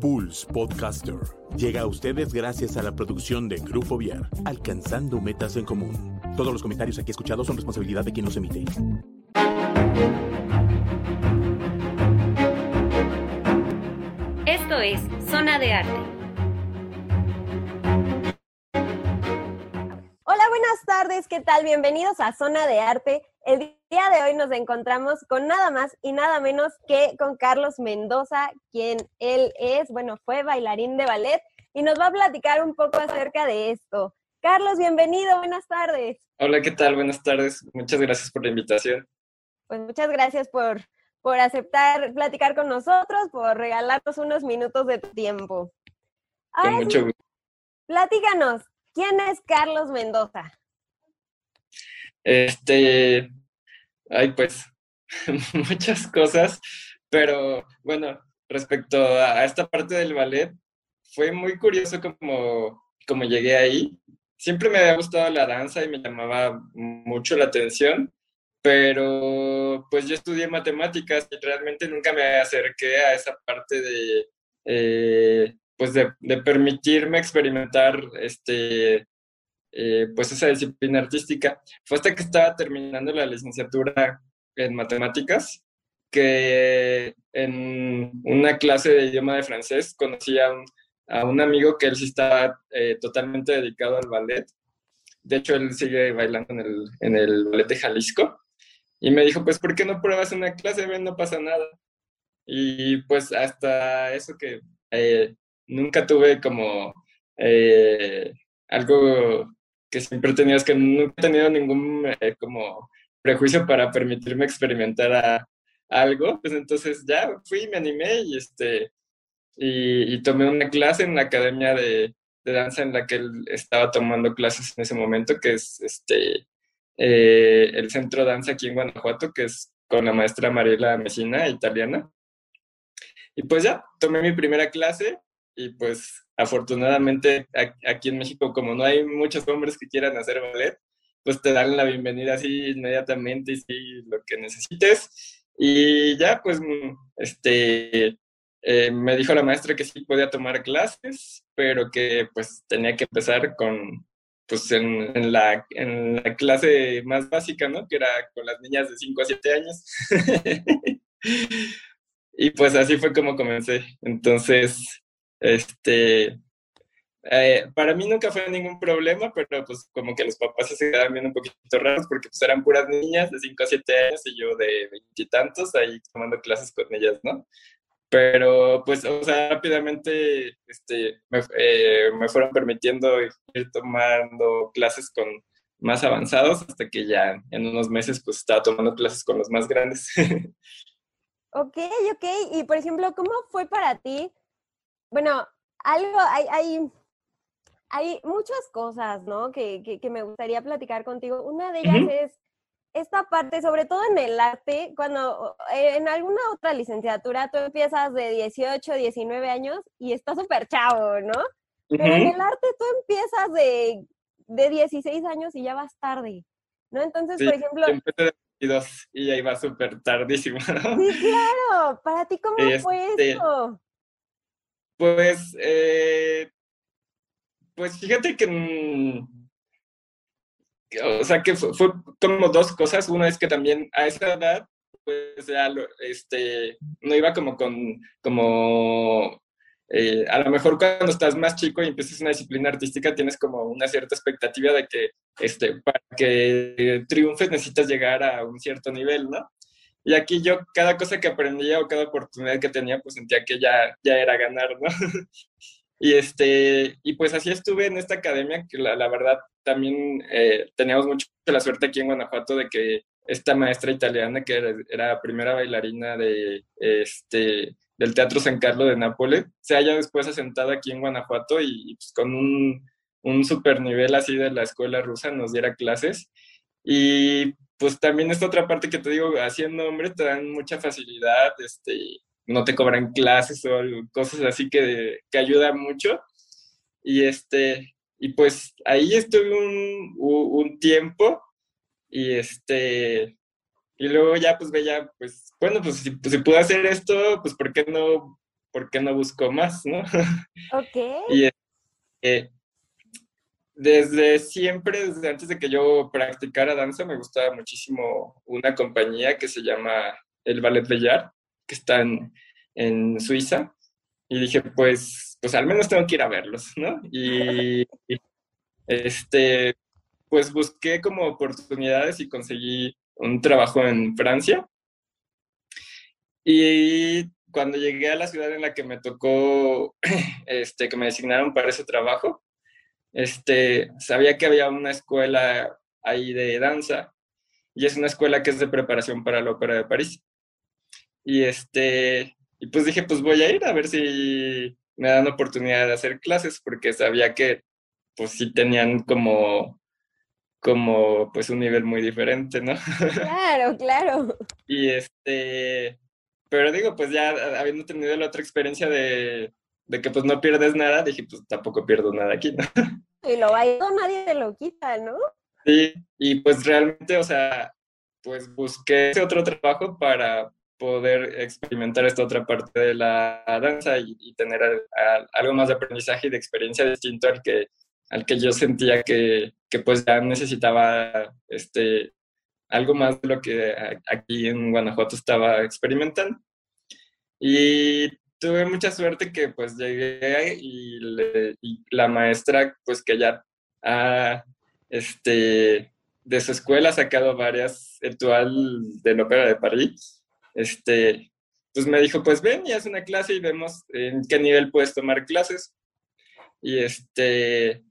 Pulse Podcaster llega a ustedes gracias a la producción de Grupo Viar, alcanzando metas en común. Todos los comentarios aquí escuchados son responsabilidad de quien los emite. Esto es Zona de Arte. Hola, buenas tardes, ¿qué tal? Bienvenidos a Zona de Arte. El día de hoy nos encontramos con nada más y nada menos que con Carlos Mendoza, quien él es, bueno, fue bailarín de ballet y nos va a platicar un poco acerca de esto. Carlos, bienvenido, buenas tardes. Hola, ¿qué tal? Buenas tardes. Muchas gracias por la invitación. Pues muchas gracias por, por aceptar platicar con nosotros, por regalarnos unos minutos de tiempo. Con mucho gusto. Platícanos, ¿quién es Carlos Mendoza? Este, hay pues muchas cosas, pero bueno, respecto a esta parte del ballet, fue muy curioso como, como llegué ahí. Siempre me había gustado la danza y me llamaba mucho la atención, pero pues yo estudié matemáticas y realmente nunca me acerqué a esa parte de, eh, pues de, permitirme experimentar este, eh, pues esa disciplina artística. Fue hasta que estaba terminando la licenciatura en matemáticas que en una clase de idioma de francés conocí a un, amigo que él sí estaba eh, totalmente dedicado al ballet. De hecho, él sigue bailando en el, en el ballet de Jalisco. Y me dijo, pues, ¿por qué no pruebas una clase? Ven, no pasa nada. Y pues hasta eso que eh, nunca tuve como algo que siempre he tenido, es que nunca he tenido ningún eh, como prejuicio para permitirme experimentar a, algo, pues entonces ya fui, me animé y este, y, tomé una clase en la academia de, de, danza en la que él estaba tomando clases en ese momento, que es este, eh, el Centro Danza aquí en Guanajuato, que es con la maestra Mariela Mesina, italiana. Y pues ya, tomé mi primera clase y pues afortunadamente aquí en México, como no hay muchos hombres que quieran hacer ballet, pues te dan la bienvenida así inmediatamente y sí, lo que necesites. Y ya, pues, este, eh, me dijo la maestra que sí podía tomar clases, pero que pues tenía que empezar con, pues en, la, en la clase más básica, ¿no? Que era con las niñas de 5 a 7 años. y pues así fue como comencé. Entonces, este, eh, para mí nunca fue ningún problema, pero pues como que los papás se quedaban viendo un poquito raros porque pues eran puras niñas de 5 a 7 años y yo de veintitantos ahí tomando clases con ellas, ¿no? Pero pues, o sea, rápidamente este, me, eh, me fueron permitiendo ir tomando clases con más avanzados hasta que ya en unos meses pues estaba tomando clases con los más grandes. ok, ok. Y por ejemplo, ¿cómo fue para ti? Bueno, algo, hay, hay, hay muchas cosas, ¿no? Que, que, me gustaría platicar contigo. Una de ellas es esta parte, sobre todo en el arte, cuando eh, en alguna otra licenciatura tú empiezas de 18, 19 años y estás súper chavo, ¿no? Pero en el arte tú empiezas de, de 16 años y ya vas tarde, ¿no? Entonces, por ejemplo... Empecé de 22 y ya iba súper tardísimo, ¿no? Sí, claro. ¿Para ti cómo fue eso? Pues, eh, pues fíjate que mm, o sea, que fue, como dos cosas. Una es que también a esa edad, pues ya este, no iba como con, como, eh, a lo mejor cuando estás más chico y empiezas una disciplina artística, tienes como una cierta expectativa de que, este, para que triunfes necesitas llegar a un cierto nivel, ¿no? Y aquí yo, cada cosa que aprendía o cada oportunidad que tenía, pues sentía que ya, ya era ganar, ¿no? Y, este, y pues así estuve en esta academia, que la, verdad también eh, teníamos mucho la suerte aquí en Guanajuato de que esta maestra italiana, que era, era primera bailarina de, este, del Teatro San Carlo de Nápoles, se haya después asentado aquí en Guanajuato y, pues con un, un super nivel así de la escuela rusa nos diera clases. Y pues también esta otra parte que te digo, haciendo hombre te dan mucha facilidad, este, no te cobran clases o cosas así que, que ayudan mucho. Y, este, y pues ahí estuve un, un tiempo y este y luego ya pues veía pues bueno pues si, pues, si puedo hacer esto pues por qué no ¿por qué no busco más, no? Ok. y eh, desde siempre, desde antes de que yo practicara danza, me gustaba muchísimo una compañía que se llama el Ballet Bellar, que está en, en Suiza. Y dije, pues, pues al menos tengo que ir a verlos, ¿no? Y este, pues busqué como oportunidades y conseguí un trabajo en Francia. Y cuando llegué a la ciudad en la que me tocó, este, que me designaron para ese trabajo, este, sabía que había una escuela ahí de danza y es una escuela que es de preparación para la Ópera de París. Y este, y pues dije, pues voy a ir a ver si me dan oportunidad de hacer clases porque sabía que pues sí tenían como como pues un nivel muy diferente, ¿no? Claro, claro. y este, pero digo, pues ya habiendo tenido la otra experiencia de, de que pues no pierdes nada, dije, pues tampoco pierdo nada aquí, ¿no? Y lo bailado nadie te lo quita, ¿no? Sí, y pues realmente, o sea, pues busqué ese otro trabajo para poder experimentar esta otra parte de la danza y, tener algo más de aprendizaje y de experiencia distinto al que, al que yo sentía que, que pues ya necesitaba este, algo más de lo que aquí en Guanajuato estaba experimentando. Y tuve mucha suerte que pues llegué y, la maestra pues que ya este, de su escuela ha sacado varias Etual de la Ópera de París, este, pues me dijo pues ven y haz una clase y vemos en qué nivel puedes tomar clases. Y este,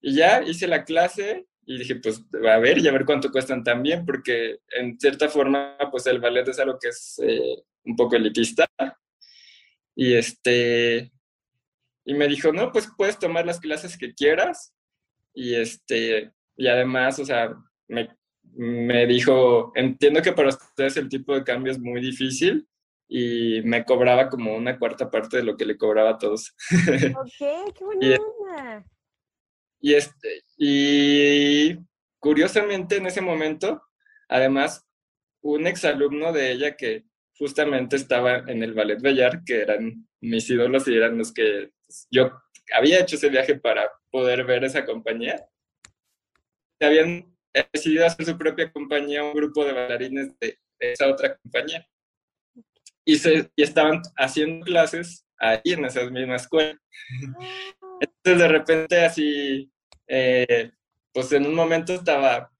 y ya hice la clase y dije, pues a ver y a ver cuánto cuestan también, porque en cierta forma, pues el ballet es algo que es eh, un poco elitista. Y este, y me dijo, no, pues puedes tomar las clases que quieras. Y este, y además, o sea, me, me dijo, entiendo que para ustedes el tipo de cambio es muy difícil y me cobraba como una cuarta parte de lo que le cobraba a todos. Ok, qué buena. Y, este, y curiosamente en ese momento, además, un exalumno de ella que justamente estaba en el Ballet Bellar, que eran mis ídolos y eran los que yo había hecho ese viaje para poder ver esa compañía. Habían decidido hacer su propia compañía, un grupo de bailarines de, esa otra compañía. Y, se, y estaban haciendo clases ahí en esa misma escuela. Ah. Entonces de repente así, eh, pues en un momento estaba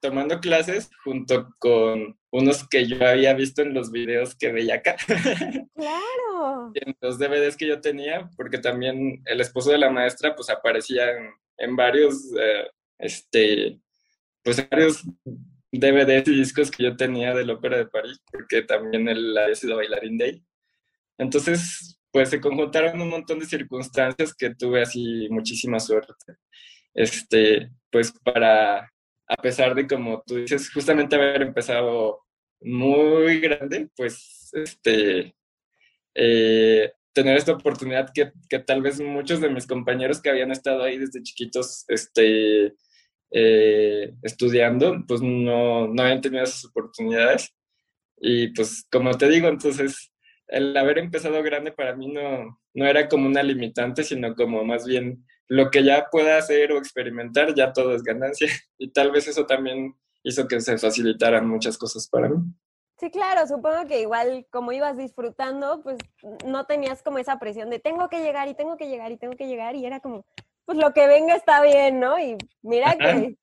tomando clases junto con unos que yo había visto en los videos que veía acá. Claro. en los DVDs que yo tenía, porque también el esposo de la maestra pues aparecía en, varios, eh, este, pues varios DVDs y discos que yo tenía de la Ópera de París, porque también él había sido bailarín de ahí. Entonces, pues se conjuntaron un montón de circunstancias que tuve así muchísima suerte. Este, pues para a pesar de, como tú dices, justamente haber empezado muy grande, pues, este, eh, tener esta oportunidad que, que, tal vez muchos de mis compañeros que habían estado ahí desde chiquitos, este, eh, estudiando, pues no, no habían tenido esas oportunidades. Y pues, como te digo, entonces, el haber empezado grande para mí no, no era como una limitante, sino como más bien lo que ya pueda hacer o experimentar, ya todo es ganancia. Y tal vez eso también hizo que se facilitaran muchas cosas para mí. Sí, claro, supongo que igual como ibas disfrutando, pues no tenías como esa presión de tengo que llegar y tengo que llegar y tengo que llegar y era como, pues lo que venga está bien, ¿no? Y mira que,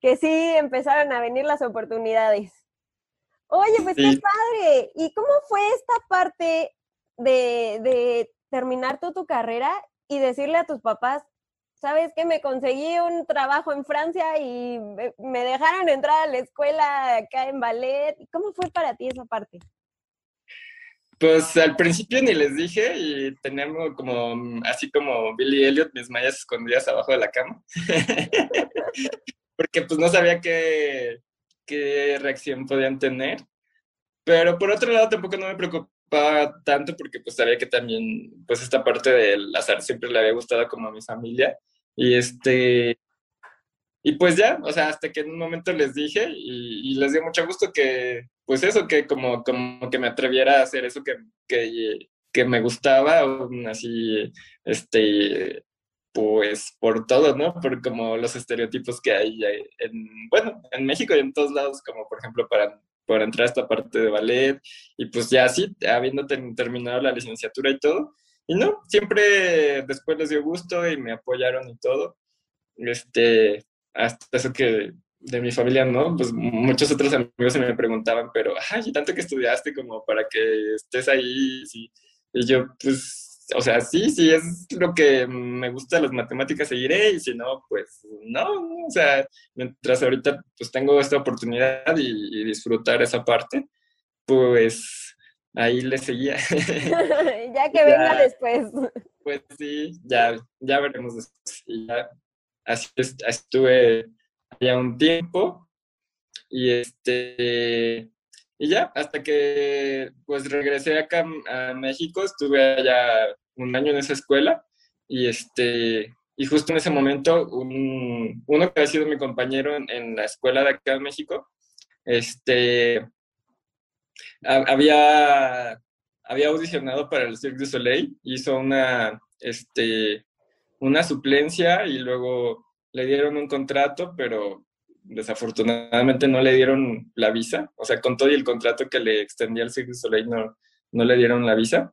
que sí empezaron a venir las oportunidades. Oye, pues qué padre. ¿Y cómo fue esta parte de, de terminar tú tu carrera y decirle a tus papás, ¿sabes qué? Me conseguí un trabajo en Francia y me dejaron entrar a la escuela acá en ballet. ¿Cómo fue para ti esa parte? Pues al principio ni les dije y teníamos como, así como Billy Elliot, mis mallas escondidas abajo de la cama. Porque pues no sabía qué, qué reacción podían tener. Pero por otro lado tampoco no me preocupaba tanto porque pues sabía que también pues esta parte del azar siempre le había gustado como a mi familia y este, y pues ya, o sea, hasta que en un momento les dije y, les dio mucho gusto que, pues eso, que como, como que me atreviera a hacer eso que, que, que me gustaba, así, este, pues por todo, ¿no? Por como los estereotipos que hay en, bueno, en México y en todos lados, como por ejemplo para, para entrar a esta parte de ballet, y pues ya así, habiendo terminado la licenciatura y todo, y no, siempre después les dio gusto y me apoyaron y todo, este, hasta eso que de mi familia, ¿no? Pues muchos otros amigos se me preguntaban, pero, ay, tanto que estudiaste como para que estés ahí, y yo, pues, o sea, sí, sí, es lo que me gusta las matemáticas, seguiré, y si no, pues, no, o sea, mientras ahorita, pues, tengo esta oportunidad y, disfrutar esa parte, pues, ahí le seguía. ya que venga después. Pues sí, ya, ya veremos después. Y ya, así estuve ya un tiempo y este y ya hasta que pues regresé acá a México estuve allá un año en esa escuela y este y justo en ese momento un, uno que ha sido mi compañero en, la escuela de acá en México este había había audicionado para el Cirque du Soleil hizo una este una suplencia y luego le dieron un contrato, pero desafortunadamente no le dieron la visa. O sea, con todo y el contrato que le extendía el Cirque du Soleil, no, no le dieron la visa.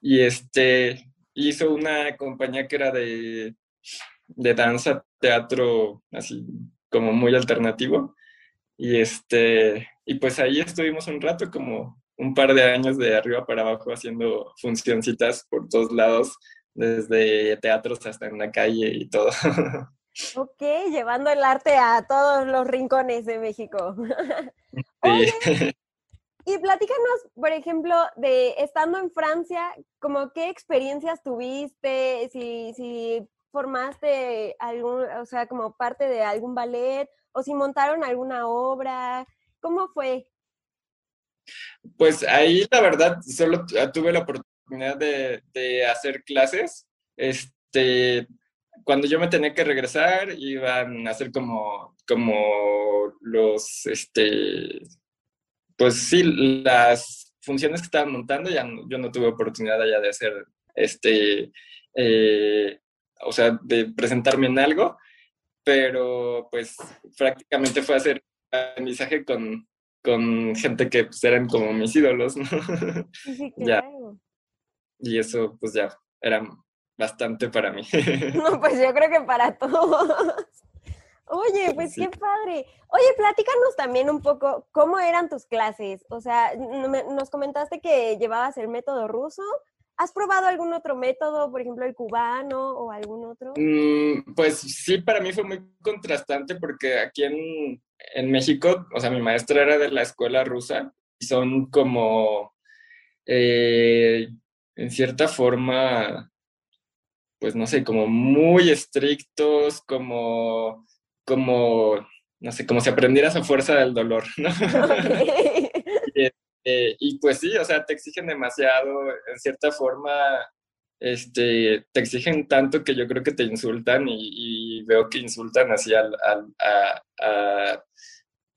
Y este, hizo una compañía que era de, de danza, teatro, así como muy alternativo. Y este, y pues ahí estuvimos un rato, como un par de años de arriba para abajo haciendo funcioncitas por todos lados, desde teatros hasta en la calle y todo. Ok, llevando el arte a todos los rincones de México. y platícanos, por ejemplo, de estando en Francia, como qué experiencias tuviste, si, si formaste algún, o sea, como parte de algún ballet, o si montaron alguna obra, ¿cómo fue? Pues ahí la verdad solo tuve la oportunidad de, de hacer clases. Este, cuando yo me tenía que regresar, iban a hacer como, como los, este, pues sí, las funciones que estaban montando, ya yo no tuve oportunidad ya de hacer, este, eh, o sea, de presentarme en algo, pero pues prácticamente fue hacer aprendizaje con, con gente que pues, eran como mis ídolos, ¿no? Sí, claro. Y eso pues ya era bastante para mí. No, pues yo creo que para todos. Oye, pues qué padre. Oye, platícanos también un poco cómo eran tus clases. O sea, nos comentaste que llevabas el método ruso. ¿Has probado algún otro método, por ejemplo, el cubano o algún otro? Mm, pues sí, para mí fue muy contrastante porque aquí en, en México, o sea, mi maestra era de la escuela rusa y son como, eh, en cierta forma, pues no sé, como muy estrictos, como, como, no sé, como si aprendieras a fuerza del dolor, ¿no? Eh, y, pues sí, o sea, te exigen demasiado, en cierta forma, este, te exigen tanto que yo creo que te insultan y, veo que insultan así al, a,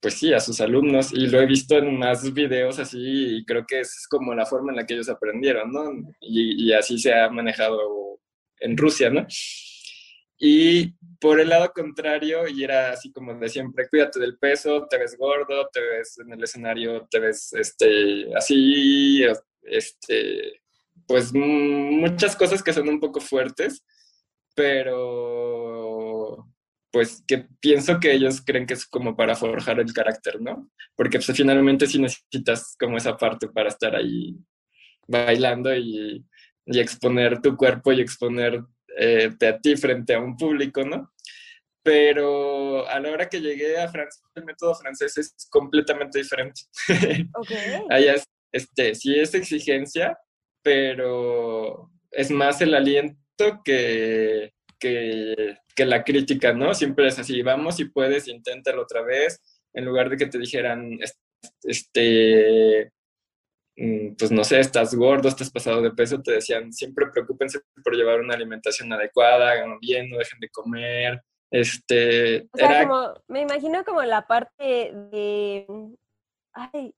pues sí, a sus alumnos y lo he visto en más videos así y creo que es como la forma en la que ellos aprendieron, ¿no? Y, y así se ha manejado en Rusia, ¿no? Y por el lado contrario, y era así como de siempre, cuídate del peso, te ves gordo, te ves en el escenario, te ves este, así, este, pues muchas cosas que son un poco fuertes, pero pues que pienso que ellos creen que es como para forjar el carácter, ¿no? Porque pues finalmente sí necesitas como esa parte para estar ahí bailando y y exponer tu cuerpo y exponerte eh, a ti frente a un público, ¿no? Pero a la hora que llegué a Francia, el método francés es completamente diferente. Okay. Allá es, este, sí es exigencia, pero es más el aliento que, que, que, la crítica, ¿no? Siempre es así, vamos si puedes, inténtalo otra vez, en lugar de que te dijeran, este, pues no sé, estás gordo, estás pasado de peso, te decían, siempre preocúpense por llevar una alimentación adecuada, hagan bien, no dejen de comer. Este, o sea, como, me imagino como la parte de, ay,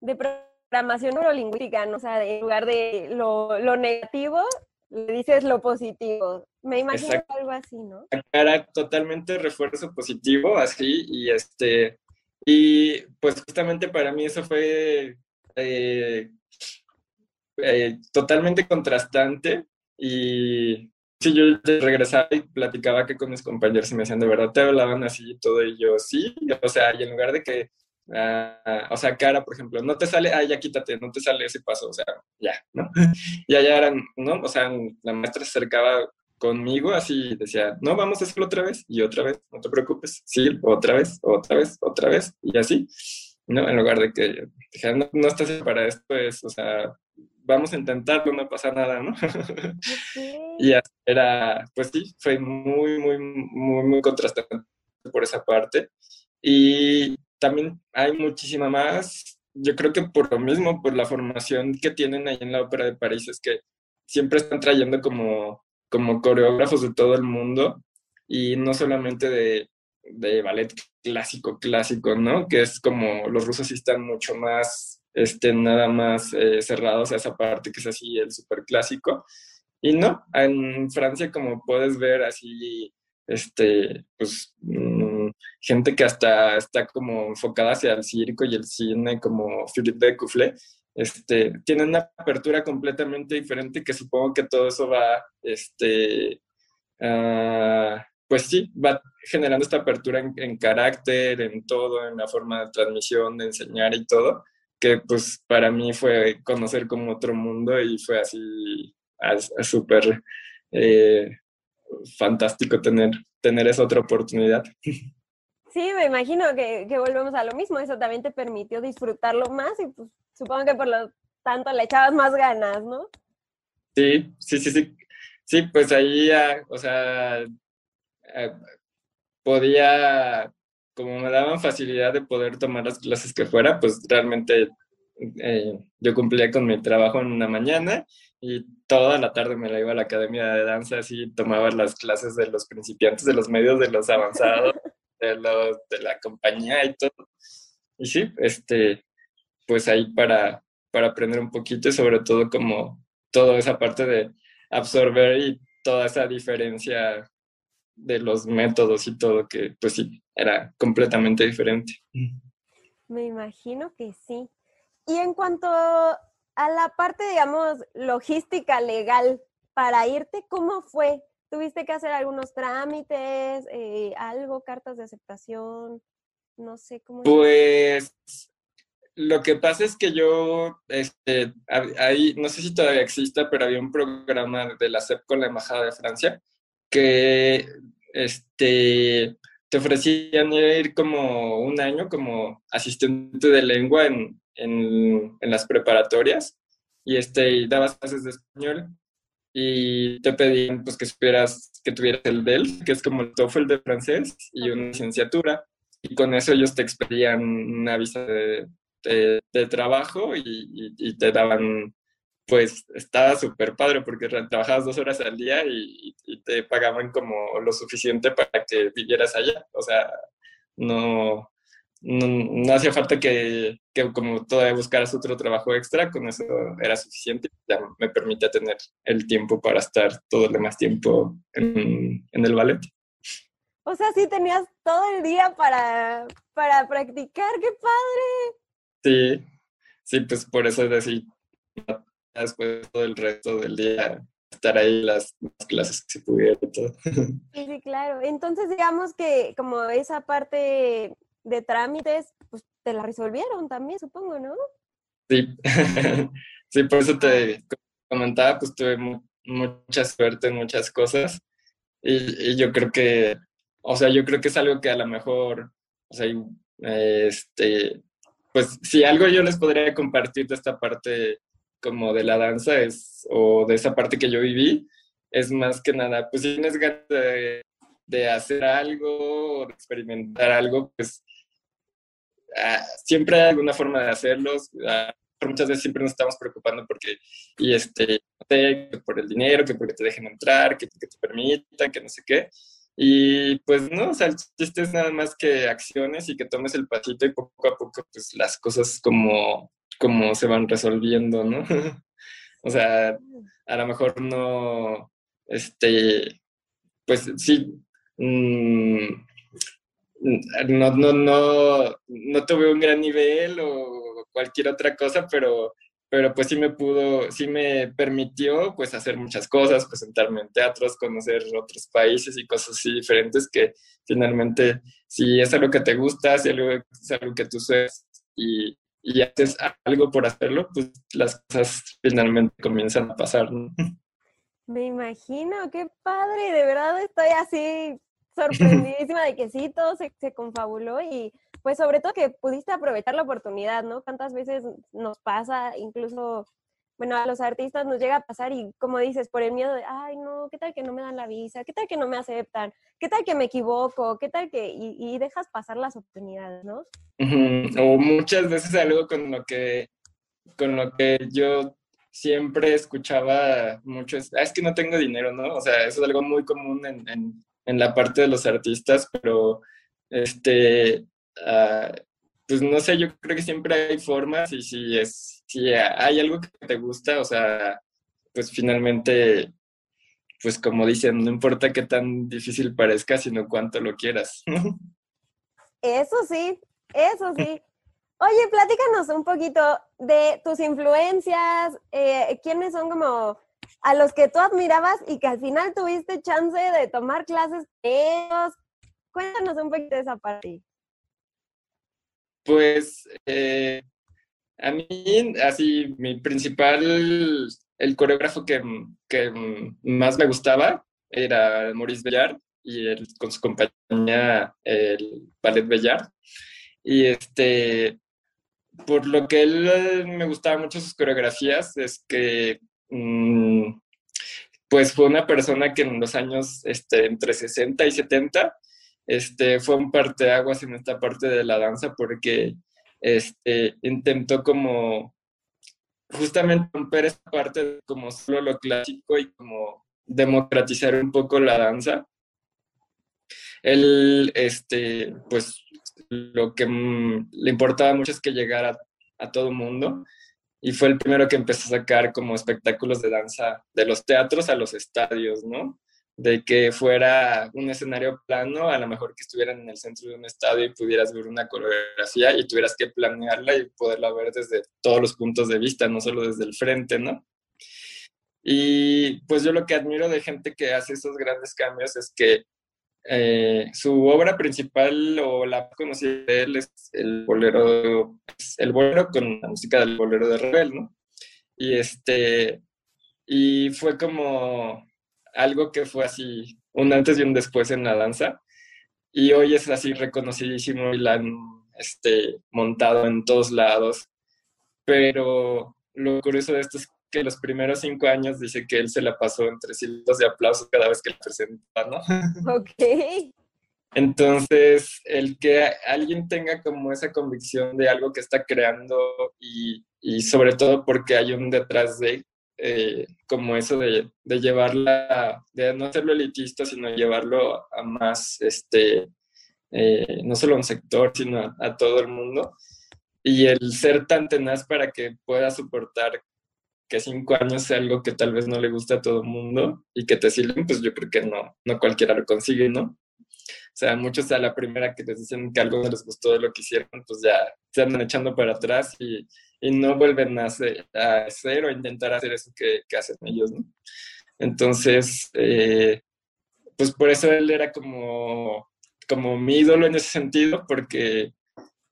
de programación neurolingüística, ¿no? O sea, en lugar de lo, lo negativo, le dices lo positivo. Me imagino algo así, ¿no? Era totalmente refuerzo positivo, así, y este, y pues justamente para mí eso fue eh, eh, totalmente contrastante y si yo regresaba y platicaba que con mis compañeros y me decían, de verdad te hablaban así y todo, y yo, sí, o sea, y en lugar de que, uh, o sea, cara, por ejemplo, no te sale, ah, ya quítate, no te sale ese paso, o sea, ya, ¿no? y allá eran, ¿no? O sea, la maestra se acercaba conmigo así decía, no, vamos a hacerlo otra vez y otra vez, no te preocupes, sí, otra vez, otra vez, otra vez, y así, ¿no? En lugar de que dijera, no, no estás para esto, es, o sea, vamos a intentarlo, no pasa nada, ¿no? y era, pues sí, fue muy, muy, muy, muy contrastante por esa parte. Y también hay muchísima más, yo creo que por lo mismo, por la formación que tienen ahí en la Ópera de París, es que siempre están trayendo como, como coreógrafos de todo el mundo y no solamente de, de ballet clásico, clásico, ¿no? Que es como los rusos sí están mucho más estén nada más eh, cerrados a esa parte que es así el súper clásico. Y no, en Francia como puedes ver así, este, pues, mm, gente que hasta está como enfocada hacia el circo y el cine, como Philippe de Coufflet, este, tienen una apertura completamente diferente que supongo que todo eso va, este, ah, pues sí, va generando esta apertura en, carácter, en todo, en la forma de transmisión, de enseñar y todo que pues para mí fue conocer como otro mundo y fue así súper eh, fantástico tener, tener esa otra oportunidad. Sí, me imagino que, que, volvemos a lo mismo, eso también te permitió disfrutarlo más y pues supongo que por lo tanto le echabas más ganas, ¿no? Sí, sí, sí, sí. Sí, pues ahí, o sea, eh, podía como me daban facilidad de poder tomar las clases que fuera, pues realmente eh, yo cumplía con mi trabajo en una mañana y toda la tarde me la iba a la academia de danza, así tomaba las clases de los principiantes, de los medios, de los avanzados, de, los, de la compañía y todo. Y sí, este, pues ahí para, para aprender un poquito y sobre todo como toda esa parte de absorber y toda esa diferencia de los métodos y todo, que pues sí, era completamente diferente. Me imagino que sí. Y en cuanto a la parte, digamos, logística legal para irte, ¿cómo fue? ¿Tuviste que hacer algunos trámites, eh, algo, cartas de aceptación? No sé cómo. Pues lo que pasa es que yo, este, ahí, no sé si todavía exista, pero había un programa de la CEP con la Embajada de Francia que este, te ofrecían ir como un año como asistente de lengua en, en, en las preparatorias y, este, y dabas clases de español y te pedían pues que supieras que tuvieras el DEL, que es como el TOEFL de francés y una licenciatura. Y con eso ellos te expedían una visa de, de, trabajo y, y, te daban pues estaba súper padre porque trabajabas dos horas al día y, te pagaban como lo suficiente para que vivieras allá. O sea, no, no, hacía falta que, que, como todavía buscaras otro trabajo extra, con eso era suficiente. Ya me permite tener el tiempo para estar todo el demás tiempo en, en el ballet. O sea, sí tenías todo el día para, para practicar, qué padre. Sí, sí, pues por eso decir después todo el resto del día estar ahí las, clases que se pudiera todo. Sí, sí, claro. Entonces, digamos que como esa parte de trámites, pues te la resolvieron también, supongo, ¿no? Sí, sí, por eso te comentaba, pues tuve mucha suerte en muchas cosas y, y, yo creo que, o sea, yo creo que es algo que a lo mejor, o sea, este, pues si algo yo les podría compartir de esta parte como de la danza es, o de esa parte que yo viví, es más que nada, pues si tienes ganas de, de hacer algo o de experimentar algo, pues ah, siempre hay alguna forma de hacerlos. Ah, muchas veces siempre nos estamos preocupando porque, y este, por el dinero, que porque te dejen entrar, que, que te permitan, que no sé qué. Y pues no, o sea, el chiste es nada más que acciones y que tomes el pasito y poco a poco pues las cosas como cómo se van resolviendo, ¿no? o sea, a lo mejor no, este, pues sí, mm, no, no, no, no tuve un gran nivel o cualquier otra cosa, pero pero pues sí me pudo, sí me permitió pues hacer muchas cosas, presentarme en teatros, conocer otros países y cosas así diferentes que finalmente si es algo que te gusta, si es algo que tú sueñas y, y, haces algo por hacerlo, pues las cosas finalmente comienzan a pasar. Me imagino, qué padre, de verdad estoy así sorprendidísima de que sí, todo se, se confabuló y pues sobre todo que pudiste aprovechar la oportunidad, ¿no? Cuántas veces nos pasa, incluso, bueno, a los artistas nos llega a pasar y como dices, por el miedo de, ay, no, ¿qué tal que no me dan la visa? ¿Qué tal que no me aceptan? ¿Qué tal que me equivoco? ¿Qué tal que...? Y, dejas pasar las oportunidades, ¿no? O muchas veces algo con lo que, con lo que yo siempre escuchaba mucho es, ah, es que no tengo dinero, ¿no? O sea, eso es algo muy común en, en, la parte de los artistas, pero este, Ah, pues no sé, yo creo que siempre hay formas y si, es, si hay algo que te gusta, o sea, pues finalmente, pues como dicen, no importa qué tan difícil parezca, sino cuánto lo quieras. Eso sí, eso sí. Oye, platícanos un poquito de tus influencias, eh, quiénes son como a los que tú admirabas y que al final tuviste chance de tomar clases de ellos. Cuéntanos un poquito de esa parte. Pues eh, a mí, así, mi principal, el coreógrafo que, más me gustaba era Maurice Bellard y él, con su compañía, el Ballet Bellard. Y este, por lo que él me gustaba mucho sus coreografías, es que mm, pues fue una persona que en los años este, entre 60 y 70 este, fue un parteaguas en esta parte de la danza porque este, intentó como justamente romper esa parte de como solo lo clásico y como democratizar un poco la danza. Él, este, pues, lo que le importaba mucho es que llegara a todo mundo y fue el primero que empezó a sacar como espectáculos de danza de los teatros a los estadios, ¿no? De que fuera un escenario plano, a lo mejor que estuvieran en el centro de un estadio y pudieras ver una coreografía y tuvieras que planearla y poderla ver desde todos los puntos de vista, no solo desde el frente, ¿no? Y pues yo lo que admiro de gente que hace esos grandes cambios es que eh, su obra principal o la conocida de él es el bolero, el bolero con la música del bolero de Rebel, ¿no? Y este, y fue como algo que fue así un antes y un después en la danza. Y hoy es así reconocidísimo y la han este, montado en todos lados. Pero lo curioso de esto es que los primeros cinco años dice que él se la pasó entre silbidos de aplauso cada vez que la presentaba, ¿no? Ok. Entonces, el que alguien tenga como esa convicción de algo que está creando y, y sobre todo porque hay un detrás de eh, como eso de, de, llevarla, de no hacerlo elitista, sino llevarlo a más, este, eh, no solo a un sector, sino a, todo el mundo. Y el ser tan tenaz para que pueda soportar que cinco años sea algo que tal vez no le guste a todo el mundo y que te sirven, pues yo creo que no, no cualquiera lo consigue, ¿no? O sea, muchos a la primera que les dicen que algo no les gustó de lo que hicieron, pues ya se andan echando para atrás y, y no vuelven a hacer, a hacer, o intentar hacer eso que, que hacen ellos, ¿no? Entonces, eh, pues por eso él era como, como mi ídolo en ese sentido, porque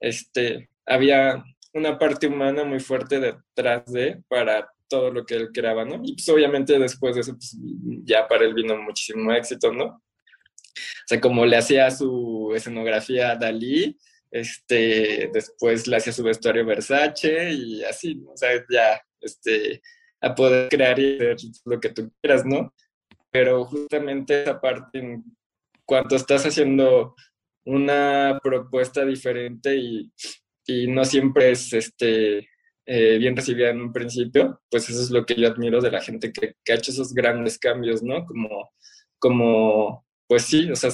este, había una parte humana muy fuerte detrás de para todo lo que él creaba, ¿no? Y pues obviamente después de eso, pues, ya para él vino muchísimo éxito, ¿no? O sea, como le hacía su escenografía a Dalí, este, después le hacía su vestuario Versace y así, o sea, ya, este, a poder crear y hacer lo que tú quieras, ¿no? Pero justamente esa parte, en cuanto estás haciendo una propuesta diferente y, y no siempre es este, eh, bien recibida en un principio, pues eso es lo que yo admiro de la gente que, que ha hecho esos grandes cambios, ¿no? Como, como, pues sí, o sea,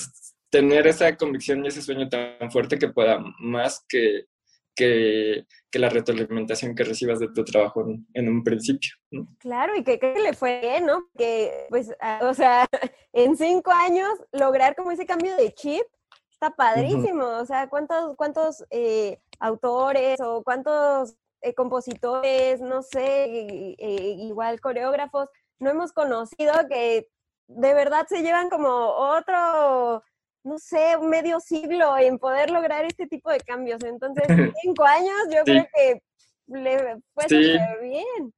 tener esa convicción y ese sueño tan fuerte que pueda más que, que, la retroalimentación que recibas de tu trabajo en, un principio. Claro, y que, que, le fue bien, ¿no? Que, pues, o sea, en cinco años lograr como ese cambio de chip está padrísimo. O sea, ¿cuántos, cuántos eh, autores o cuántos eh, compositores, no sé, eh, igual coreógrafos, no hemos conocido que de verdad se llevan como otro no sé, medio siglo en poder lograr este tipo de cambios. Entonces, cinco años yo creo que le fue bien.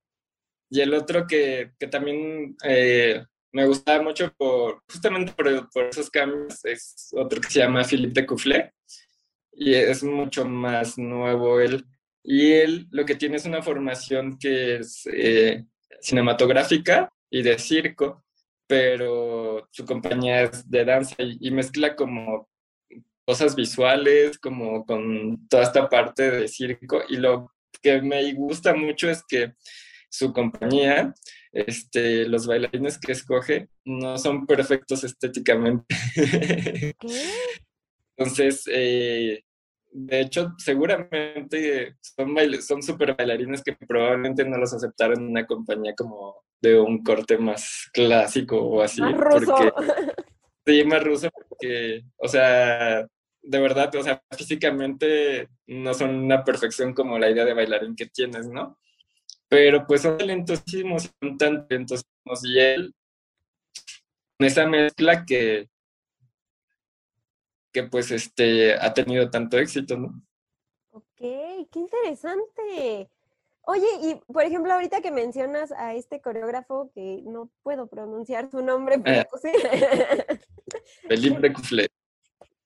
Y el otro que, también eh, me gustaba mucho por justamente por, esos cambios es otro que se llama Philippe de Coufflet y es mucho más nuevo él. Y él lo que tiene es una formación que es eh, cinematográfica y de circo pero su compañía es de danza y, mezcla como cosas visuales, como con toda esta parte de circo. Y lo que me gusta mucho es que su compañía, este, los bailarines que escoge, no son perfectos estéticamente. Entonces, eh, de hecho, seguramente son, son super bailarines que probablemente no los aceptaron en una compañía como de un corte más clásico o así. Más ruso. sí, más ruso porque, o sea, de verdad, o sea, físicamente no son una perfección como la idea de bailarín que tienes, ¿no? Pero pues son talentosísimos, son tan talentosísimos y él, con esa mezcla que, que pues este, ha tenido tanto éxito, ¿no? Ok, qué interesante. Oye, y por ejemplo, ahorita que mencionas a este coreógrafo que no puedo pronunciar su nombre, pero sí. Felipe Coufflet.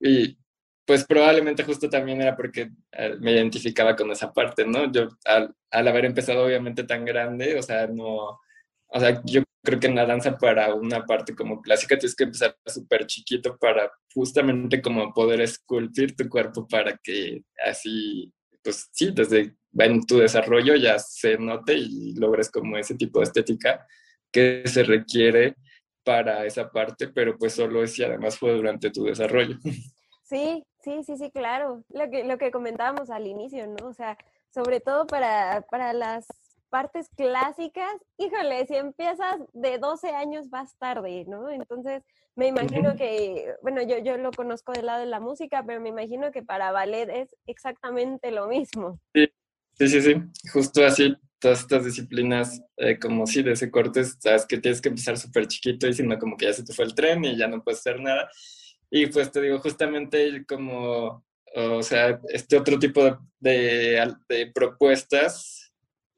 Y pues probablemente justo también era porque eh, me identificaba con esa parte, ¿no? Yo al, al, haber empezado obviamente tan grande, o sea, no, o sea, yo creo que en la danza para una parte como clásica tienes que empezar súper chiquito para justamente como poder esculpir tu cuerpo para que así, pues sí, desde en tu desarrollo ya se note y logres como ese tipo de estética que se requiere para esa parte, pero pues solo y además fue durante tu desarrollo. Sí, sí, sí, sí, claro. Lo que, lo que comentábamos al inicio, ¿no? O sea, sobre todo para, para las partes clásicas, híjole, si empiezas de 12 años vas tarde, ¿no? Entonces, me imagino que, bueno, yo, yo lo conozco del lado de la música, pero me imagino que para ballet es exactamente lo mismo. Sí, Sí, sí, sí, justo así, todas estas disciplinas, eh, como si de ese corte, sabes que tienes que empezar súper chiquito y sino como que ya se te fue el tren y ya no puedes hacer nada. Y pues te digo, justamente como, o sea, este otro tipo de, de propuestas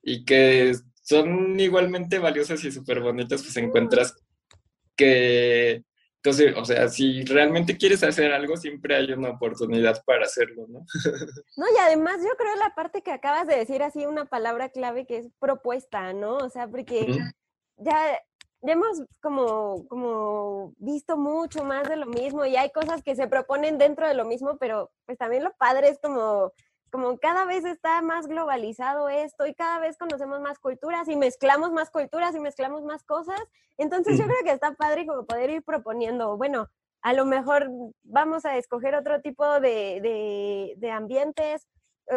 y que son igualmente valiosas y súper bonitas, pues encuentras que entonces, o sea, si realmente quieres hacer algo, siempre hay una oportunidad para hacerlo, ¿no? No, y además yo creo la parte que acabas de decir así, una palabra clave que es propuesta, ¿no? O sea, porque ya, ya hemos como, como visto mucho más de lo mismo y hay cosas que se proponen dentro de lo mismo, pero pues también lo padre es como como cada vez está más globalizado esto y cada vez conocemos más culturas y mezclamos más culturas y mezclamos más cosas. Entonces yo creo que está padre como poder ir proponiendo, bueno, a lo mejor vamos a escoger otro tipo de, de, ambientes,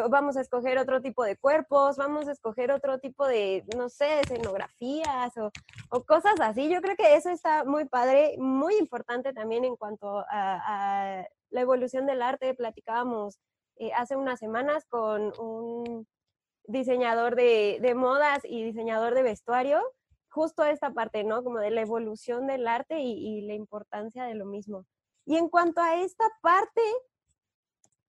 vamos a escoger otro tipo de cuerpos, vamos a escoger otro tipo de, no sé, escenografías o, o cosas así. Yo creo que eso está muy padre, muy importante también en cuanto a, a la evolución del arte. Platicábamos eh, hace unas semanas con un diseñador de, modas y diseñador de vestuario, justo esta parte, ¿no? Como de la evolución del arte y, la importancia de lo mismo. Y en cuanto a esta parte,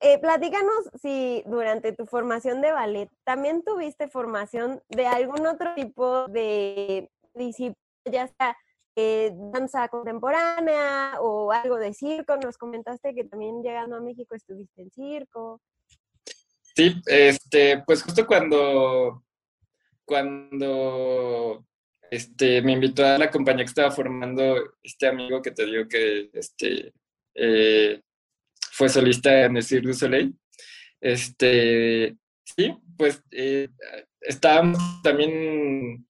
eh, platícanos si durante tu formación de ballet también tuviste formación de algún otro tipo de disciplina, ya sea eh, danza contemporánea o algo de circo. Nos comentaste que también llegando a México estuviste en circo. Sí, este, pues justo cuando, cuando este, me invitó a la compañía que estaba formando este amigo que te digo que este, eh, fue solista en el Cirque du Soleil. Este, sí, pues eh, estábamos también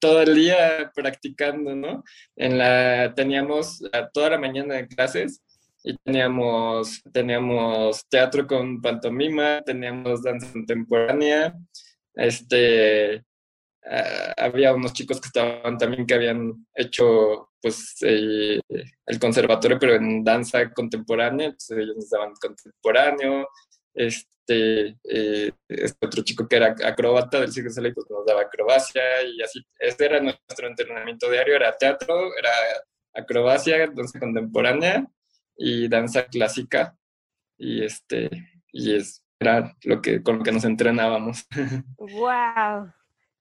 todo el día practicando, ¿no? En la, teníamos toda la mañana de clases y teníamos, teníamos teatro con pantomima, teníamos danza contemporánea, este, ah, había unos chicos que estaban también que habían hecho pues el conservatorio pero en danza contemporánea, ellos nos contemporáneo, este, eh, este otro chico que era acróbata del Circo Soleil pues nos daba acrobacia y así, ese era nuestro entrenamiento diario, era teatro, era acrobacia, danza contemporánea y danza clásica y este y es era lo que con lo que nos entrenábamos. Wow.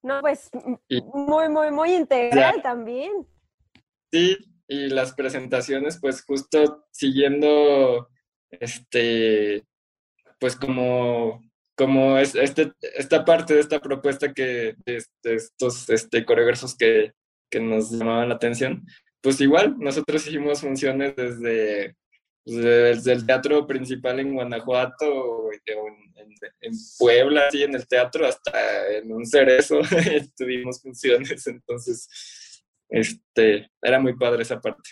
No, pues muy muy muy integral también. Sí, y las presentaciones pues justo siguiendo este pues como como es este, esta parte de esta propuesta que de, estos este, coreógrafos que, que nos llamaban la atención, pues igual, nosotros hicimos funciones desde, pues, desde el teatro principal en Guanajuato, en, Puebla, así en el teatro, hasta en un cerezo tuvimos funciones, entonces, este, era muy padre esa parte.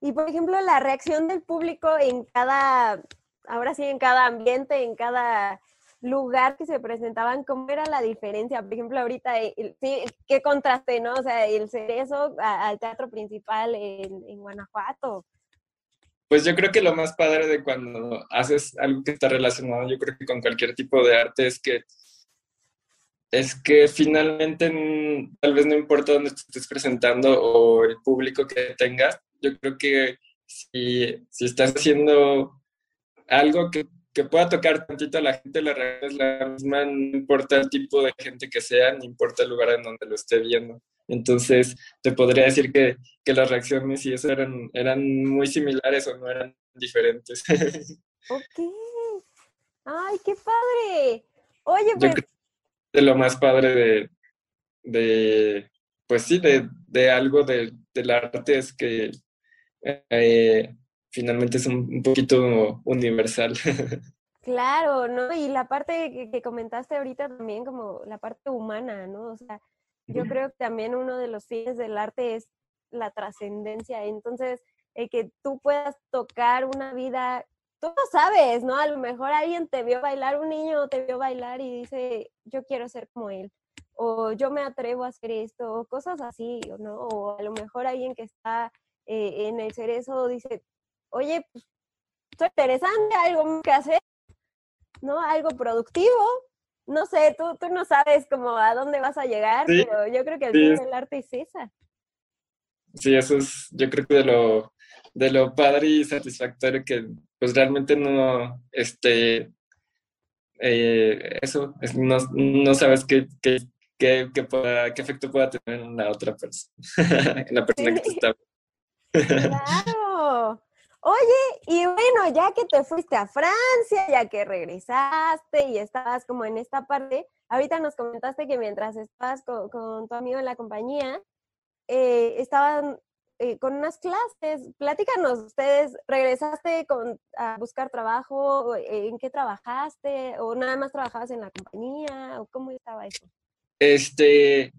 Y por ejemplo, la reacción del público en cada, ahora sí, en cada ambiente, en cada lugar que se presentaban, ¿cómo era la diferencia? Por ejemplo, ahorita, eh, sí, qué contraste, ¿no? O sea, el cerezo al teatro principal en, Guanajuato. Pues yo creo que lo más padre de cuando haces algo que está relacionado, yo creo que con cualquier tipo de arte, es que es que finalmente tal vez no importa dónde estés presentando o el público que tengas, yo creo que si, si estás haciendo algo que que pueda tocar tantito a la gente, la realidad es la misma, no importa el tipo de gente que sea, ni importa el lugar en donde lo esté viendo. Entonces, te podría decir que, que las reacciones y eso eran, eran muy similares o no eran diferentes. ok. ¡Ay, qué padre! Oye, pues... de lo más padre de, de pues sí, de, de algo de, del arte es que eh, finalmente es un, poquito universal. Claro, ¿no? Y la parte que, comentaste ahorita también, como la parte humana, ¿no? O sea, yo creo que también uno de los fines del arte es la trascendencia. Entonces, el que tú puedas tocar una vida, tú lo sabes, ¿no? A lo mejor alguien te vio bailar, un niño te vio bailar y dice, yo quiero ser como él, o yo me atrevo a hacer esto, o cosas así, ¿no? O a lo mejor alguien que está eh, en el cerezo dice, oye, pues, es interesante, algo que hacer, ¿no? Algo productivo. No sé, tú, tú no sabes cómo a dónde vas a llegar, pero yo creo que el fin del arte es esa. Sí, eso es, yo creo que de lo, de lo padre y satisfactorio que pues realmente no, este, eh, eso, no, no, sabes qué, qué, qué, qué, qué efecto pueda tener en la otra persona, en la persona que te está. Claro. Oye, y bueno, ya que te fuiste a Francia, ya que regresaste y estabas como en esta parte, ahorita nos comentaste que mientras estabas con, tu amigo en la compañía, eh, estaban eh, con unas clases. Platícanos, ustedes, ¿regresaste a buscar trabajo? ¿En qué trabajaste? ¿O nada más trabajabas en la compañía? ¿O cómo estaba eso? Este,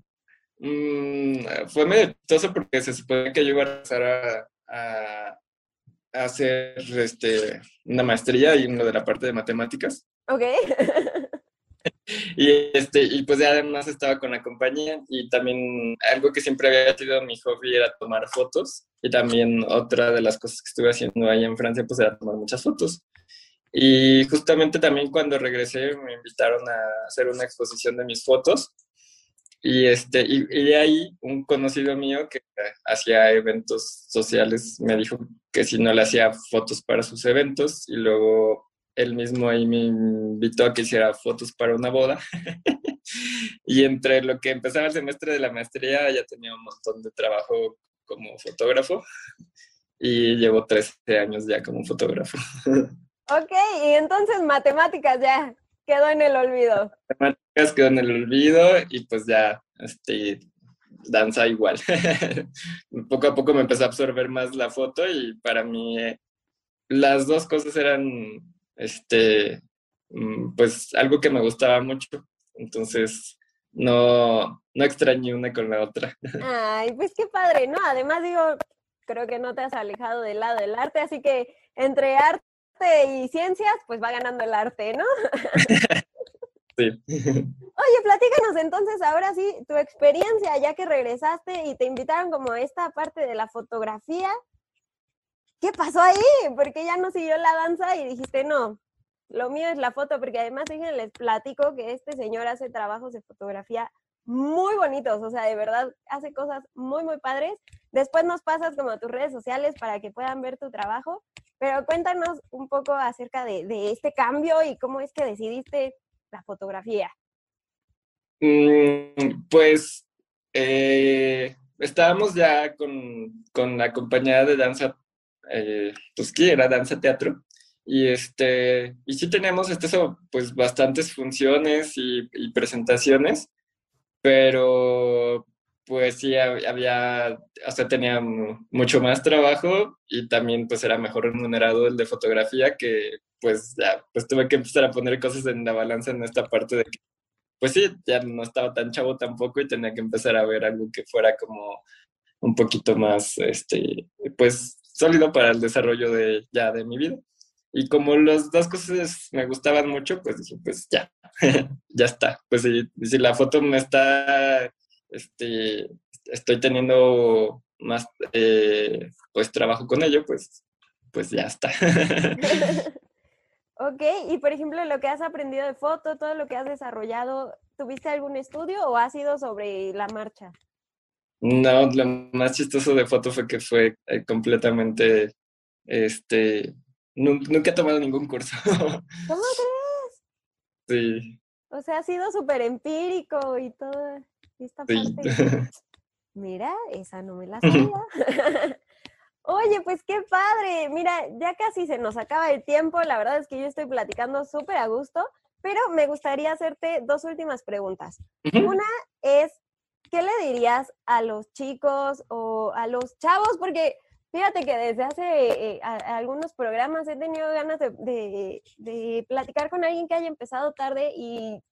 mm, fue medio chistoso porque se supone que yo iba a empezar a hacer este, una maestría y uno de la parte de matemáticas. Ok. y, este, y pues además estaba con la compañía y también algo que siempre había sido mi hobby era tomar fotos y también otra de las cosas que estuve haciendo ahí en Francia pues era tomar muchas fotos. Y justamente también cuando regresé me invitaron a hacer una exposición de mis fotos y, este, y, de ahí un conocido mío que hacía eventos sociales me dijo que si no le hacía fotos para sus eventos y luego él mismo ahí me invitó a que hiciera fotos para una boda. y entre lo que empezaba el semestre de la maestría ya tenía un montón de trabajo como fotógrafo y llevo 13 años ya como fotógrafo. ok, y entonces matemáticas ya quedó en el olvido. Matemáticas quedó en el olvido y pues ya, este, danza igual. poco a poco me empezó a absorber más la foto y para mí eh, las dos cosas eran, este, mm, pues algo que me gustaba mucho. Entonces, no, no extrañé una con la otra. Ay, pues qué padre, ¿no? Además digo, creo que no te has alejado del lado del arte, así que entre arte y ciencias, pues va ganando el arte, ¿no? Sí. Oye, platícanos entonces ahora sí tu experiencia, ya que regresaste y te invitaron como a esta parte de la fotografía. ¿Qué pasó ahí? Porque ya no siguió la danza y dijiste, no, lo mío es la foto, porque además les platico que este señor hace trabajos de fotografía muy bonitos, o sea, de verdad hace cosas muy, muy padres. Después nos pasas como tus redes sociales para que puedan ver tu trabajo, pero cuéntanos un poco acerca de, de este cambio y cómo es que decidiste la fotografía? Mm, pues eh, estábamos ya con, con, la compañía de danza, eh, pues que era danza teatro, y este, y sí tenemos este, pues bastantes funciones y, presentaciones, pero pues sí había, o sea, tenía mucho más trabajo y también pues era mejor remunerado el de fotografía que pues ya, pues tuve que empezar a poner cosas en la balanza en esta parte de que, pues sí, ya no estaba tan chavo tampoco y tenía que empezar a ver algo que fuera como un poquito más, este, pues sólido para el desarrollo de ya de mi vida. Y como las dos cosas me gustaban mucho, pues dije, pues ya, ya está. Pues si, si, la foto me está, este, estoy teniendo más, eh, pues trabajo con ello, pues, pues ya está. Ok, y por ejemplo, lo que has aprendido de foto, todo lo que has desarrollado, ¿tuviste algún estudio o ha sido sobre la marcha? No, lo más chistoso de foto fue que fue eh, completamente, este, nunca he tomado ningún curso. ¿Cómo crees? Sí. O sea, ha sido súper empírico y todo. Esta sí. parte. Mira, esa no me la sabía. Oye, pues qué padre. Mira, ya casi se nos acaba el tiempo. La verdad es que yo estoy platicando súper a gusto, pero me gustaría hacerte dos últimas preguntas. Una es, ¿qué le dirías a los chicos o a los chavos? Porque fíjate que desde hace eh, algunos programas he tenido ganas de, platicar con alguien que haya empezado tarde y,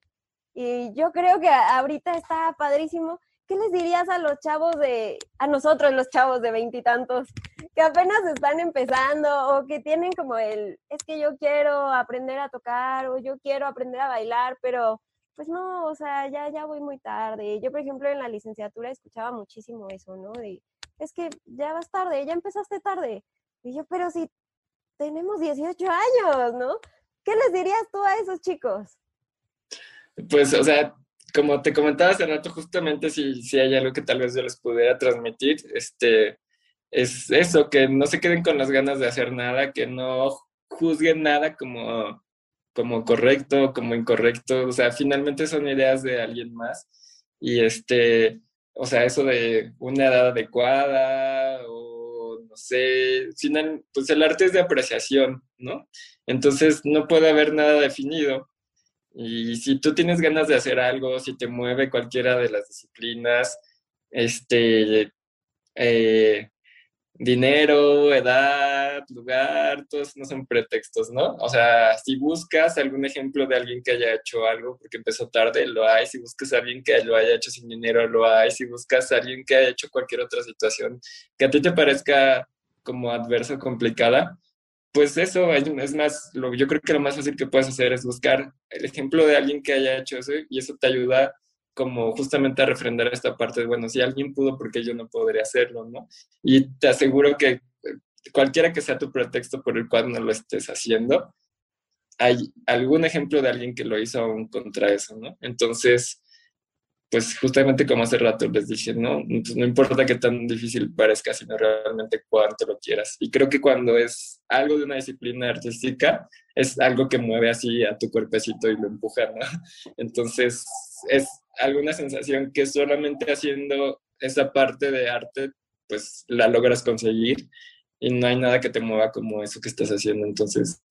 y yo creo que ahorita está padrísimo ¿qué les dirías a los chavos de, a nosotros los chavos de veintitantos, que apenas están empezando o que tienen como el, es que yo quiero aprender a tocar o yo quiero aprender a bailar, pero pues no, o sea, ya, ya voy muy tarde. Yo, por ejemplo, en la licenciatura escuchaba muchísimo eso, ¿no? De, es que ya vas tarde, ya empezaste tarde. Y yo, pero si tenemos 18 años, ¿no? ¿Qué les dirías tú a esos chicos? Pues, o sea, como te comentaba hace rato, justamente si, si hay algo que tal vez yo les pudiera transmitir, este, es eso, que no se queden con las ganas de hacer nada, que no juzguen nada como, como correcto, como incorrecto, o sea, finalmente son ideas de alguien más y este, o sea, eso de una edad adecuada o no sé, final, pues el arte es de apreciación, ¿no? Entonces no puede haber nada definido y si tú tienes ganas de hacer algo, si te mueve cualquiera de las disciplinas, este, eh, dinero, edad, lugar, todos no son pretextos, ¿no? O sea, si buscas algún ejemplo de alguien que haya hecho algo porque empezó tarde, lo hay. Si buscas alguien que lo haya hecho sin dinero, lo hay. Si buscas alguien que haya hecho cualquier otra situación que a ti te parezca como adversa o complicada, pues eso, es más, lo, yo creo que lo más fácil que puedes hacer es buscar el ejemplo de alguien que haya hecho eso y eso te ayuda como justamente a refrendar esta parte de, bueno, si alguien pudo, ¿por qué yo no podría hacerlo, no? Y te aseguro que eh, cualquiera que sea tu pretexto por el cual no lo estés haciendo, hay algún ejemplo de alguien que lo hizo aún contra eso, ¿no? Entonces, pues justamente como hace rato les dije, no, pues no importa qué tan difícil parezca, sino realmente cuánto lo quieras. Y creo que cuando es algo de una disciplina artística, es algo que mueve así a tu cuerpecito y lo empuja, ¿no? Entonces, es alguna sensación que solamente haciendo esa parte de arte, pues la logras conseguir y no hay nada que te mueva como eso que estás haciendo. Entonces,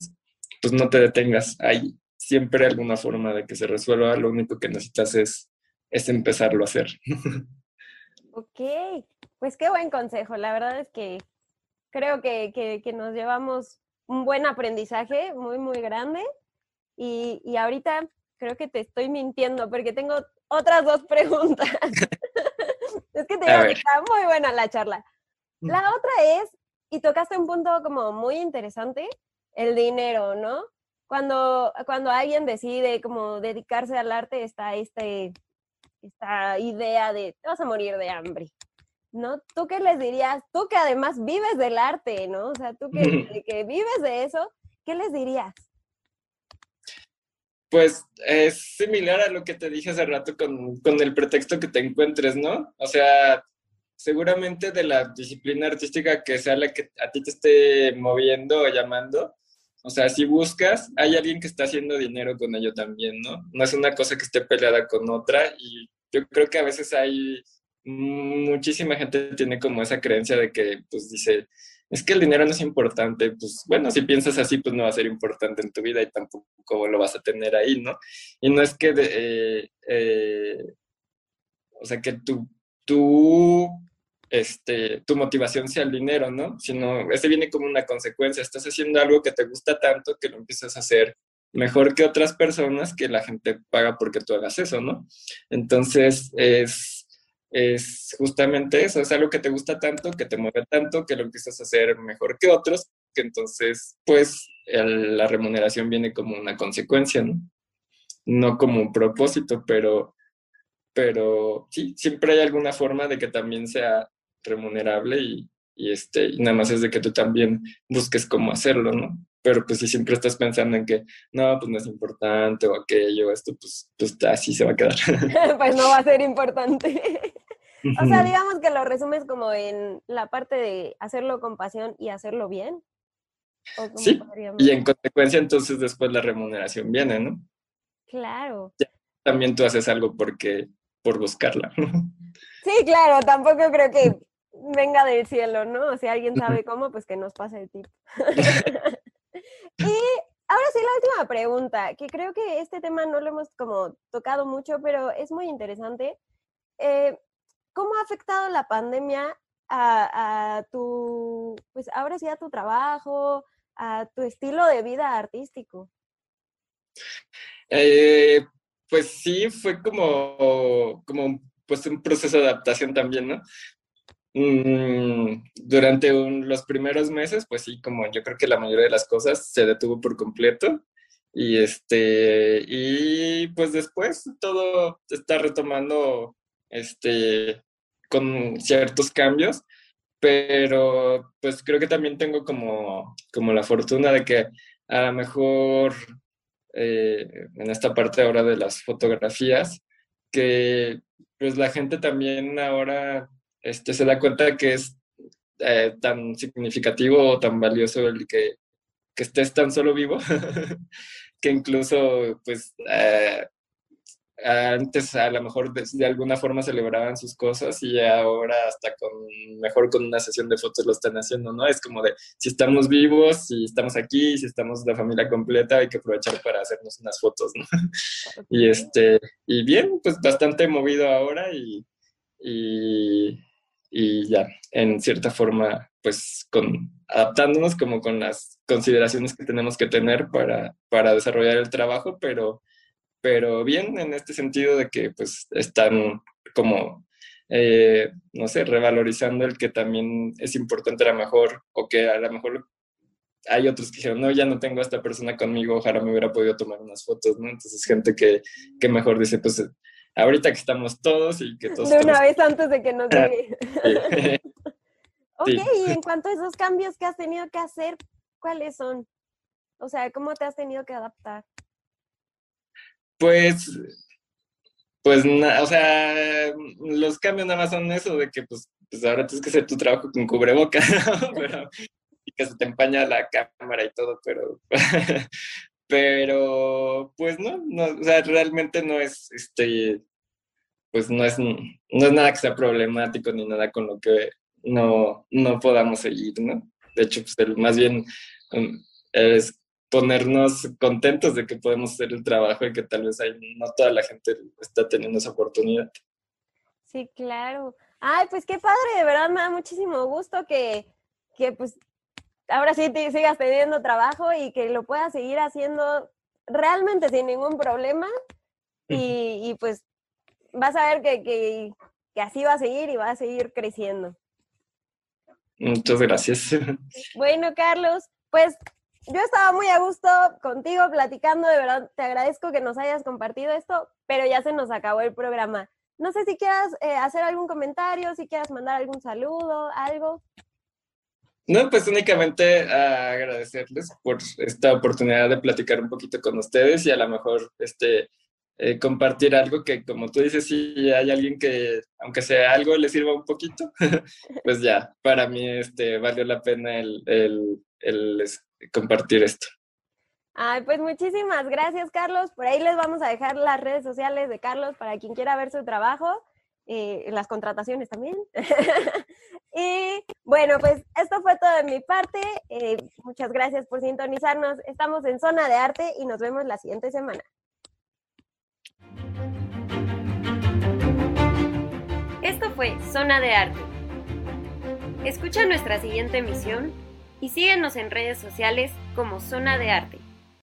pues no te detengas. Hay siempre alguna forma de que se resuelva. Lo único que necesitas es es empezarlo a hacer. Ok, pues qué buen consejo. La verdad es que creo que, nos llevamos un buen aprendizaje muy, muy grande. Y, y, ahorita creo que te estoy mintiendo porque tengo otras dos preguntas. es que te digo que está muy buena la charla. La otra es, y tocaste un punto como muy interesante, el dinero, ¿no? Cuando, cuando alguien decide como dedicarse al arte, está este, esta idea de te vas a morir de hambre, ¿no? ¿Tú qué les dirías? Tú que además vives del arte, ¿no? O sea, tú que, que vives de eso, ¿qué les dirías? Pues es similar a lo que te dije hace rato con, con, el pretexto que te encuentres, ¿no? O sea, seguramente de la disciplina artística que sea la que a ti te esté moviendo o llamando, o sea, si buscas, hay alguien que está haciendo dinero con ello también, ¿no? No es una cosa que esté peleada con otra y yo creo que a veces hay muchísima gente tiene como esa creencia de que, pues dice, es que el dinero no es importante, pues bueno, si piensas así, pues no va a ser importante en tu vida y tampoco lo vas a tener ahí, ¿no? Y no es que, eh, eh, o sea, que tu, tu, este, tu motivación sea el dinero, ¿no? Sino, ese viene como una consecuencia, estás haciendo algo que te gusta tanto que lo empiezas a hacer mejor que otras personas que la gente paga porque tú hagas eso, ¿no? Entonces, es es justamente eso, es algo que te gusta tanto, que te mueve tanto, que lo empiezas a hacer mejor que otros, que entonces, pues, la remuneración viene como una consecuencia, ¿no? No como un propósito, pero, pero sí, siempre hay alguna forma de que también sea remunerable y, y, este, y nada más es de que tú también busques cómo hacerlo, ¿no? Pero pues si siempre estás pensando en que no, pues no es importante o aquello, esto, pues, pues así se va a quedar. pues no va a ser importante. o sea, digamos que lo resumes como en la parte de hacerlo con pasión y hacerlo bien. Sí, y en consecuencia entonces después la remuneración viene, ¿no? Claro. también tú haces algo porque, por buscarla. Sí, claro, tampoco creo que venga del cielo, ¿no? O si alguien sabe cómo, pues que nos pase el tip. y ahora sí, la última pregunta, que creo que este tema no lo hemos como tocado mucho, pero es muy interesante. Eh, ¿Cómo ha afectado la pandemia a, tu, pues ahora sí, a tu trabajo, a tu estilo de vida artístico? Eh, pues sí, fue como, como pues un proceso de adaptación también, ¿no? Mm, durante los primeros meses, pues sí, como yo creo que la mayoría de las cosas se detuvo por completo. Y este, y pues después todo está retomando este, con ciertos cambios, pero pues creo que también tengo como, como la fortuna de que a lo mejor eh, en esta parte ahora de las fotografías, que pues la gente también ahora este, se da cuenta que es eh, tan significativo o tan valioso el que, que estés tan solo vivo, que incluso pues eh, antes a lo mejor de, alguna forma celebraban sus cosas y ahora hasta con mejor con una sesión de fotos lo están haciendo, ¿no? Es como de si estamos vivos, si estamos aquí, si estamos la familia completa, hay que aprovechar para hacernos unas fotos, ¿no? Y este, y bien, pues bastante movido ahora y, y, y ya, en cierta forma, pues con adaptándonos como con las consideraciones que tenemos que tener para, para desarrollar el trabajo, pero pero bien en este sentido de que pues están como, eh, no sé, revalorizando el que también es importante a lo mejor, o que a lo mejor hay otros que dijeron, no, ya no tengo a esta persona conmigo, ojalá me hubiera podido tomar unas fotos, ¿no? Entonces gente que, que mejor dice, pues ahorita que estamos todos y que todos... De una vez antes de que nos llegue. ok, y en cuanto a esos cambios que has tenido que hacer, ¿cuáles son? O sea, ¿cómo te has tenido que adaptar? Pues, pues, o sea, los cambios nada más son eso de que, pues, pues ahora tienes que hacer tu trabajo con cubreboca, ¿no? Pero, y que se te empaña la cámara y todo, pero, pero, pues no, no, o sea, realmente no es, este, pues no es, no es nada que sea problemático ni nada con lo que no, no podamos seguir, ¿no? De hecho, pues más bien um, es ponernos contentos de que podemos hacer el trabajo y que tal vez hay, no toda la gente está teniendo esa oportunidad. Sí, claro. Ay, pues qué padre, de verdad me da muchísimo gusto que, que pues ahora sí te sigas teniendo trabajo y que lo puedas seguir haciendo realmente sin ningún problema y, y pues vas a ver que, que, que así va a seguir y va a seguir creciendo. Muchas gracias. Bueno, Carlos, pues yo estaba muy a gusto contigo platicando, de verdad te agradezco que nos hayas compartido esto, pero ya se nos acabó el programa. No sé si quieras eh, hacer algún comentario, si quieras mandar algún saludo, algo. No, pues únicamente agradecerles por esta oportunidad de platicar un poquito con ustedes y a lo mejor este, eh, compartir algo que, como tú dices, si hay alguien que, aunque sea algo, le sirva un poquito, pues ya, para mí este, valió la pena el, compartir esto. Ay, pues muchísimas gracias, Carlos. Por ahí les vamos a dejar las redes sociales de Carlos para quien quiera ver su trabajo, eh, las contrataciones también. y bueno, pues esto fue todo de mi parte. Eh, muchas gracias por sintonizarnos. Estamos en Zona de Arte y nos vemos la siguiente semana. Esto fue Zona de Arte. Escucha nuestra siguiente emisión y síguenos en redes sociales como Zona de Arte.